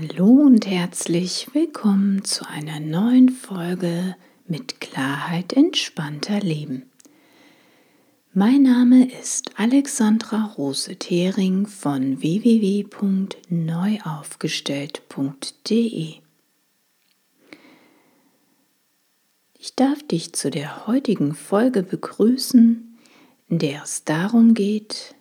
Hallo und herzlich willkommen zu einer neuen Folge mit Klarheit entspannter Leben. Mein Name ist Alexandra Rose-Thering von www.neuaufgestellt.de. Ich darf dich zu der heutigen Folge begrüßen, in der es darum geht,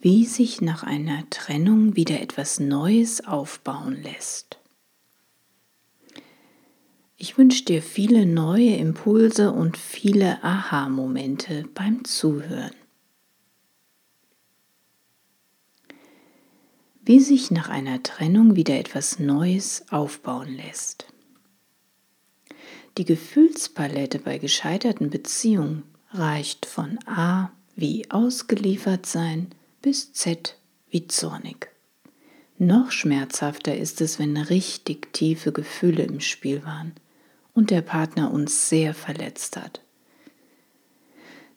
wie sich nach einer Trennung wieder etwas Neues aufbauen lässt. Ich wünsche dir viele neue Impulse und viele Aha-Momente beim Zuhören. Wie sich nach einer Trennung wieder etwas Neues aufbauen lässt. Die Gefühlspalette bei gescheiterten Beziehungen reicht von A wie ausgeliefert sein bis Z wie zornig. Noch schmerzhafter ist es, wenn richtig tiefe Gefühle im Spiel waren und der Partner uns sehr verletzt hat.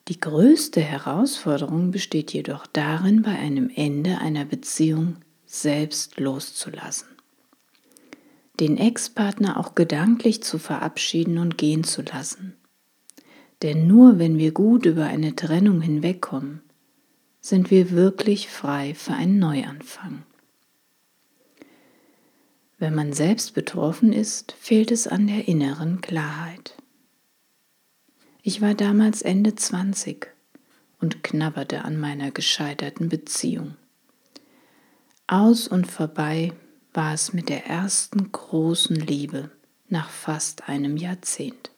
Die größte Herausforderung besteht jedoch darin, bei einem Ende einer Beziehung selbst loszulassen. Den Ex-Partner auch gedanklich zu verabschieden und gehen zu lassen. Denn nur wenn wir gut über eine Trennung hinwegkommen, sind wir wirklich frei für einen Neuanfang. Wenn man selbst betroffen ist, fehlt es an der inneren Klarheit. Ich war damals Ende 20 und knabberte an meiner gescheiterten Beziehung. Aus und vorbei war es mit der ersten großen Liebe nach fast einem Jahrzehnt.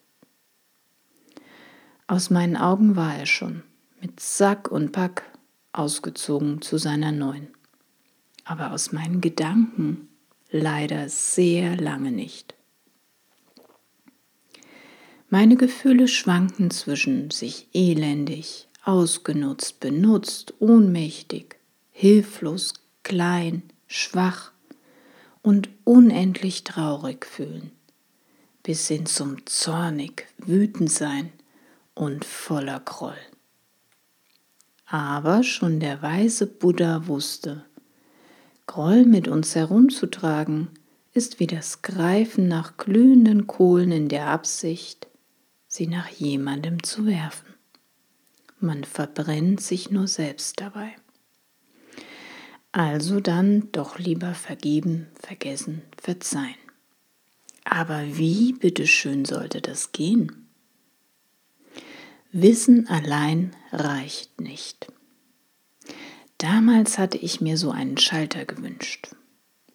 Aus meinen Augen war er schon mit Sack und Pack ausgezogen zu seiner neuen. Aber aus meinen Gedanken leider sehr lange nicht. Meine Gefühle schwanken zwischen sich elendig, ausgenutzt, benutzt, ohnmächtig, hilflos, klein, schwach und unendlich traurig fühlen, bis hin zum zornig, wütend sein und voller Groll. Aber schon der weise Buddha wusste, Groll mit uns herumzutragen, ist wie das Greifen nach glühenden Kohlen in der Absicht, sie nach jemandem zu werfen. Man verbrennt sich nur selbst dabei. Also dann doch lieber vergeben, vergessen, verzeihen. Aber wie bitteschön sollte das gehen? Wissen allein reicht nicht. Damals hatte ich mir so einen Schalter gewünscht.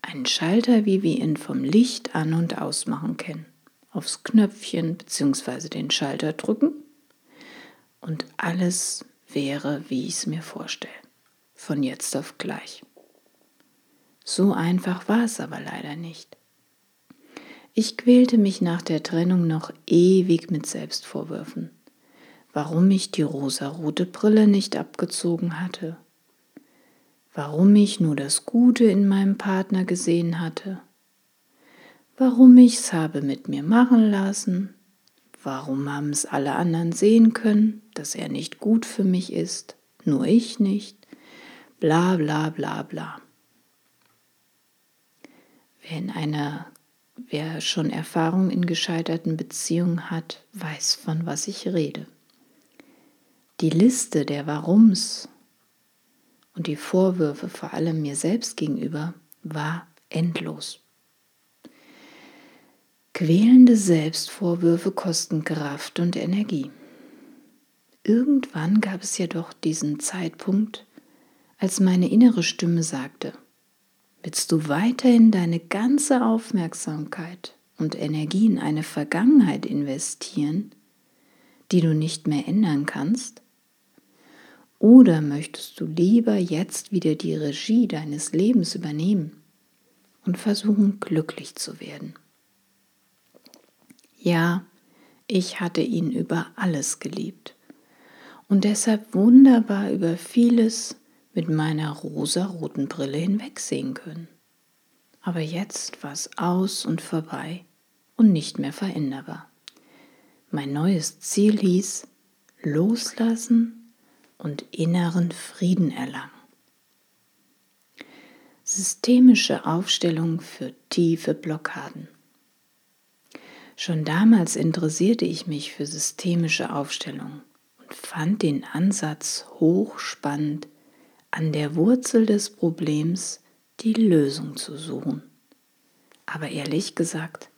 Einen Schalter, wie wir ihn vom Licht an und ausmachen kennen. Aufs Knöpfchen bzw. den Schalter drücken und alles wäre, wie ich es mir vorstelle. Von jetzt auf gleich. So einfach war es aber leider nicht. Ich quälte mich nach der Trennung noch ewig mit Selbstvorwürfen warum ich die rosarote Brille nicht abgezogen hatte, warum ich nur das Gute in meinem Partner gesehen hatte, warum ich es habe mit mir machen lassen, warum haben es alle anderen sehen können, dass er nicht gut für mich ist, nur ich nicht, bla bla bla bla. Wer in einer Wer schon Erfahrung in gescheiterten Beziehungen hat, weiß, von was ich rede. Die Liste der Warums und die Vorwürfe vor allem mir selbst gegenüber war endlos. Quälende Selbstvorwürfe kosten Kraft und Energie. Irgendwann gab es jedoch diesen Zeitpunkt, als meine innere Stimme sagte, willst du weiterhin deine ganze Aufmerksamkeit und Energie in eine Vergangenheit investieren, die du nicht mehr ändern kannst? Oder möchtest du lieber jetzt wieder die Regie deines Lebens übernehmen und versuchen, glücklich zu werden? Ja, ich hatte ihn über alles geliebt und deshalb wunderbar über vieles mit meiner rosa-roten Brille hinwegsehen können. Aber jetzt war es aus und vorbei und nicht mehr veränderbar. Mein neues Ziel hieß Loslassen und inneren Frieden erlangen. Systemische Aufstellung für tiefe Blockaden. Schon damals interessierte ich mich für systemische Aufstellung und fand den Ansatz hochspannend, an der Wurzel des Problems die Lösung zu suchen. Aber ehrlich gesagt,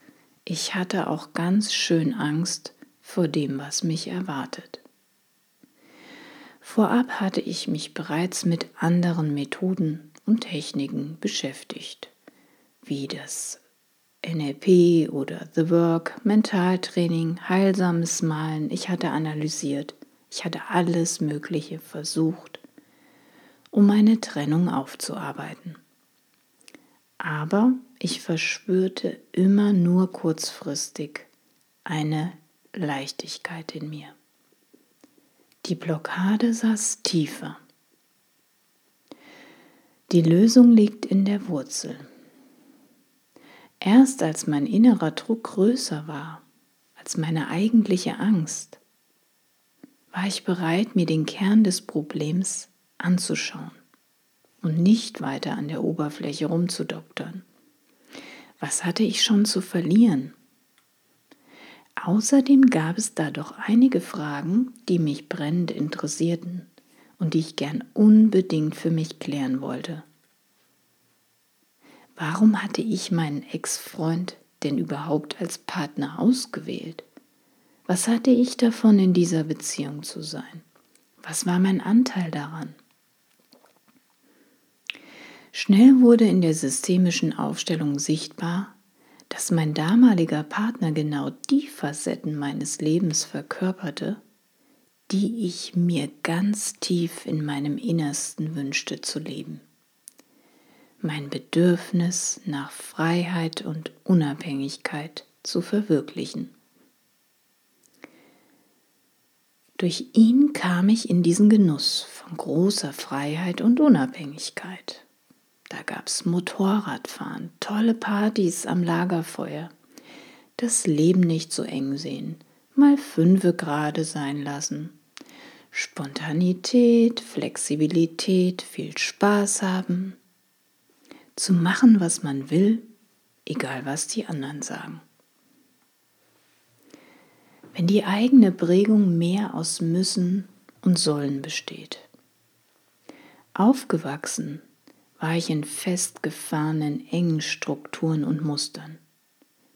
ich hatte auch ganz schön Angst vor dem, was mich erwartet. Vorab hatte ich mich bereits mit anderen Methoden und Techniken beschäftigt, wie das NLP oder The Work, Mentaltraining, heilsames Malen. Ich hatte analysiert, ich hatte alles Mögliche versucht, um meine Trennung aufzuarbeiten. Aber ich verspürte immer nur kurzfristig eine Leichtigkeit in mir. Die Blockade saß tiefer. Die Lösung liegt in der Wurzel. Erst als mein innerer Druck größer war als meine eigentliche Angst, war ich bereit, mir den Kern des Problems anzuschauen und nicht weiter an der Oberfläche rumzudoktern. Was hatte ich schon zu verlieren? Außerdem gab es da doch einige Fragen, die mich brennend interessierten und die ich gern unbedingt für mich klären wollte. Warum hatte ich meinen Ex-Freund denn überhaupt als Partner ausgewählt? Was hatte ich davon, in dieser Beziehung zu sein? Was war mein Anteil daran? Schnell wurde in der systemischen Aufstellung sichtbar, dass mein damaliger Partner genau die Facetten meines Lebens verkörperte, die ich mir ganz tief in meinem Innersten wünschte zu leben. Mein Bedürfnis nach Freiheit und Unabhängigkeit zu verwirklichen. Durch ihn kam ich in diesen Genuss von großer Freiheit und Unabhängigkeit. Da gab es Motorradfahren, tolle Partys am Lagerfeuer, das Leben nicht so eng sehen, mal fünfe gerade sein lassen Spontanität, Flexibilität, viel Spaß haben, zu machen, was man will, egal was die anderen sagen. Wenn die eigene Prägung mehr aus müssen und sollen besteht. Aufgewachsen war ich in festgefahrenen, engen Strukturen und Mustern,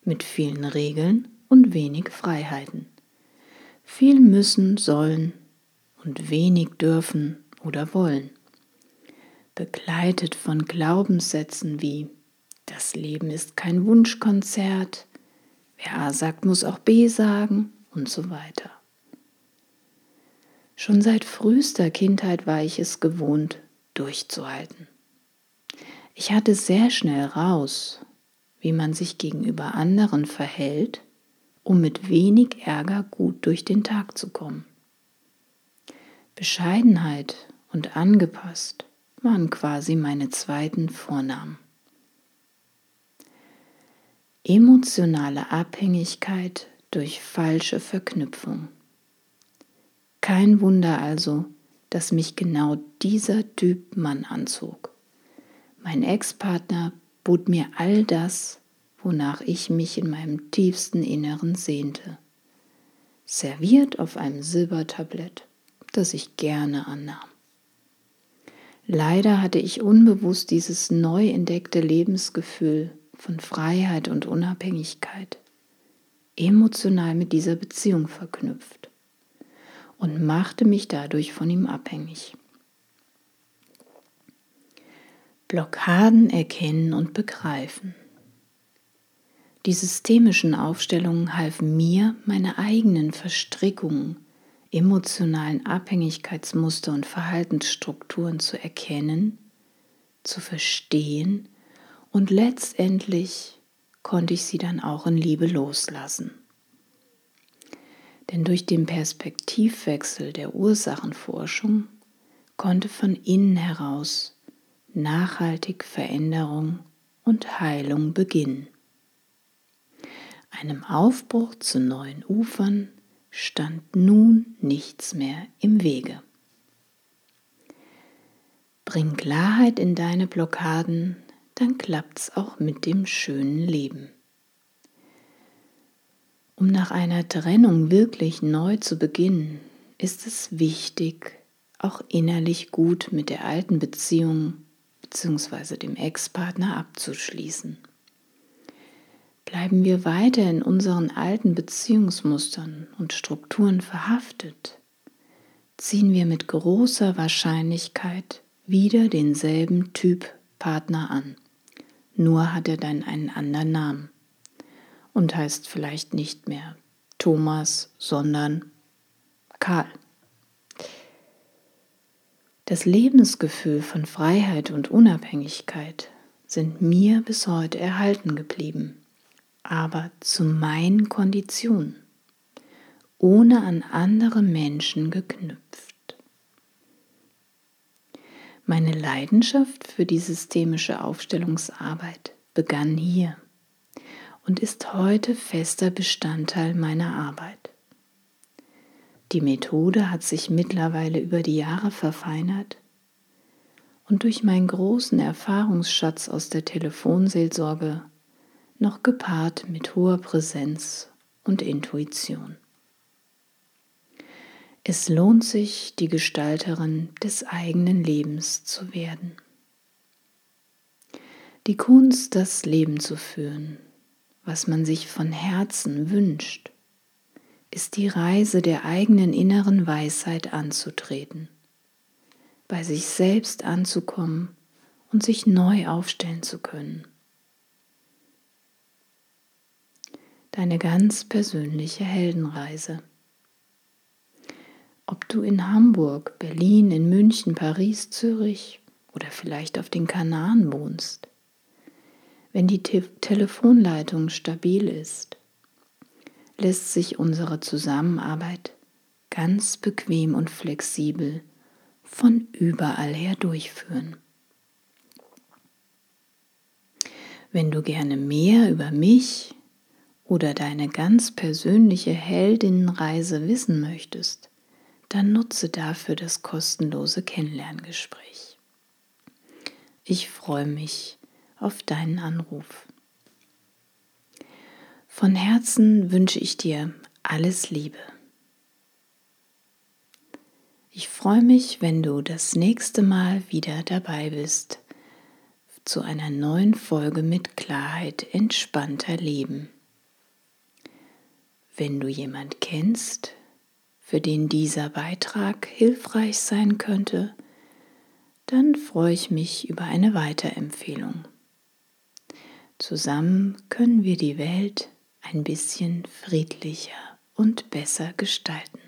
mit vielen Regeln und wenig Freiheiten. Viel müssen, sollen und wenig dürfen oder wollen. Begleitet von Glaubenssätzen wie das Leben ist kein Wunschkonzert, wer A sagt, muss auch B sagen und so weiter. Schon seit frühester Kindheit war ich es gewohnt, durchzuhalten. Ich hatte sehr schnell raus, wie man sich gegenüber anderen verhält, um mit wenig Ärger gut durch den Tag zu kommen. Bescheidenheit und angepasst waren quasi meine zweiten Vornamen. Emotionale Abhängigkeit durch falsche Verknüpfung. Kein Wunder also, dass mich genau dieser Typ Mann anzog. Mein Ex-Partner bot mir all das, wonach ich mich in meinem tiefsten Inneren sehnte, serviert auf einem Silbertablett das ich gerne annahm. Leider hatte ich unbewusst dieses neu entdeckte Lebensgefühl von Freiheit und Unabhängigkeit emotional mit dieser Beziehung verknüpft und machte mich dadurch von ihm abhängig. Blockaden erkennen und begreifen. Die systemischen Aufstellungen halfen mir, meine eigenen Verstrickungen emotionalen Abhängigkeitsmuster und Verhaltensstrukturen zu erkennen, zu verstehen und letztendlich konnte ich sie dann auch in Liebe loslassen. Denn durch den Perspektivwechsel der Ursachenforschung konnte von innen heraus nachhaltig Veränderung und Heilung beginnen. Einem Aufbruch zu neuen Ufern stand nun nichts mehr im Wege. Bring Klarheit in deine Blockaden, dann klappt's auch mit dem schönen Leben. Um nach einer Trennung wirklich neu zu beginnen, ist es wichtig, auch innerlich gut mit der alten Beziehung bzw. dem Ex-Partner abzuschließen. Bleiben wir weiter in unseren alten Beziehungsmustern und Strukturen verhaftet, ziehen wir mit großer Wahrscheinlichkeit wieder denselben Typ Partner an. Nur hat er dann einen anderen Namen und heißt vielleicht nicht mehr Thomas, sondern Karl. Das Lebensgefühl von Freiheit und Unabhängigkeit sind mir bis heute erhalten geblieben, aber zu meinen Konditionen, ohne an andere Menschen geknüpft. Meine Leidenschaft für die systemische Aufstellungsarbeit begann hier und ist heute fester Bestandteil meiner Arbeit. Die Methode hat sich mittlerweile über die Jahre verfeinert und durch meinen großen Erfahrungsschatz aus der Telefonseelsorge noch gepaart mit hoher Präsenz und Intuition. Es lohnt sich, die Gestalterin des eigenen Lebens zu werden. Die Kunst, das Leben zu führen, was man sich von Herzen wünscht, ist die Reise der eigenen inneren Weisheit anzutreten, bei sich selbst anzukommen und sich neu aufstellen zu können. Deine ganz persönliche Heldenreise. Ob du in Hamburg, Berlin, in München, Paris, Zürich oder vielleicht auf den Kanaren wohnst, wenn die Te Telefonleitung stabil ist, lässt sich unsere Zusammenarbeit ganz bequem und flexibel von überall her durchführen. Wenn du gerne mehr über mich oder deine ganz persönliche Heldinnenreise wissen möchtest, dann nutze dafür das kostenlose Kennenlerngespräch. Ich freue mich auf deinen Anruf. Von Herzen wünsche ich dir alles Liebe. Ich freue mich, wenn du das nächste Mal wieder dabei bist zu einer neuen Folge mit Klarheit entspannter Leben. Wenn du jemand kennst, für den dieser Beitrag hilfreich sein könnte, dann freue ich mich über eine Weiterempfehlung. Zusammen können wir die Welt ein bisschen friedlicher und besser gestalten.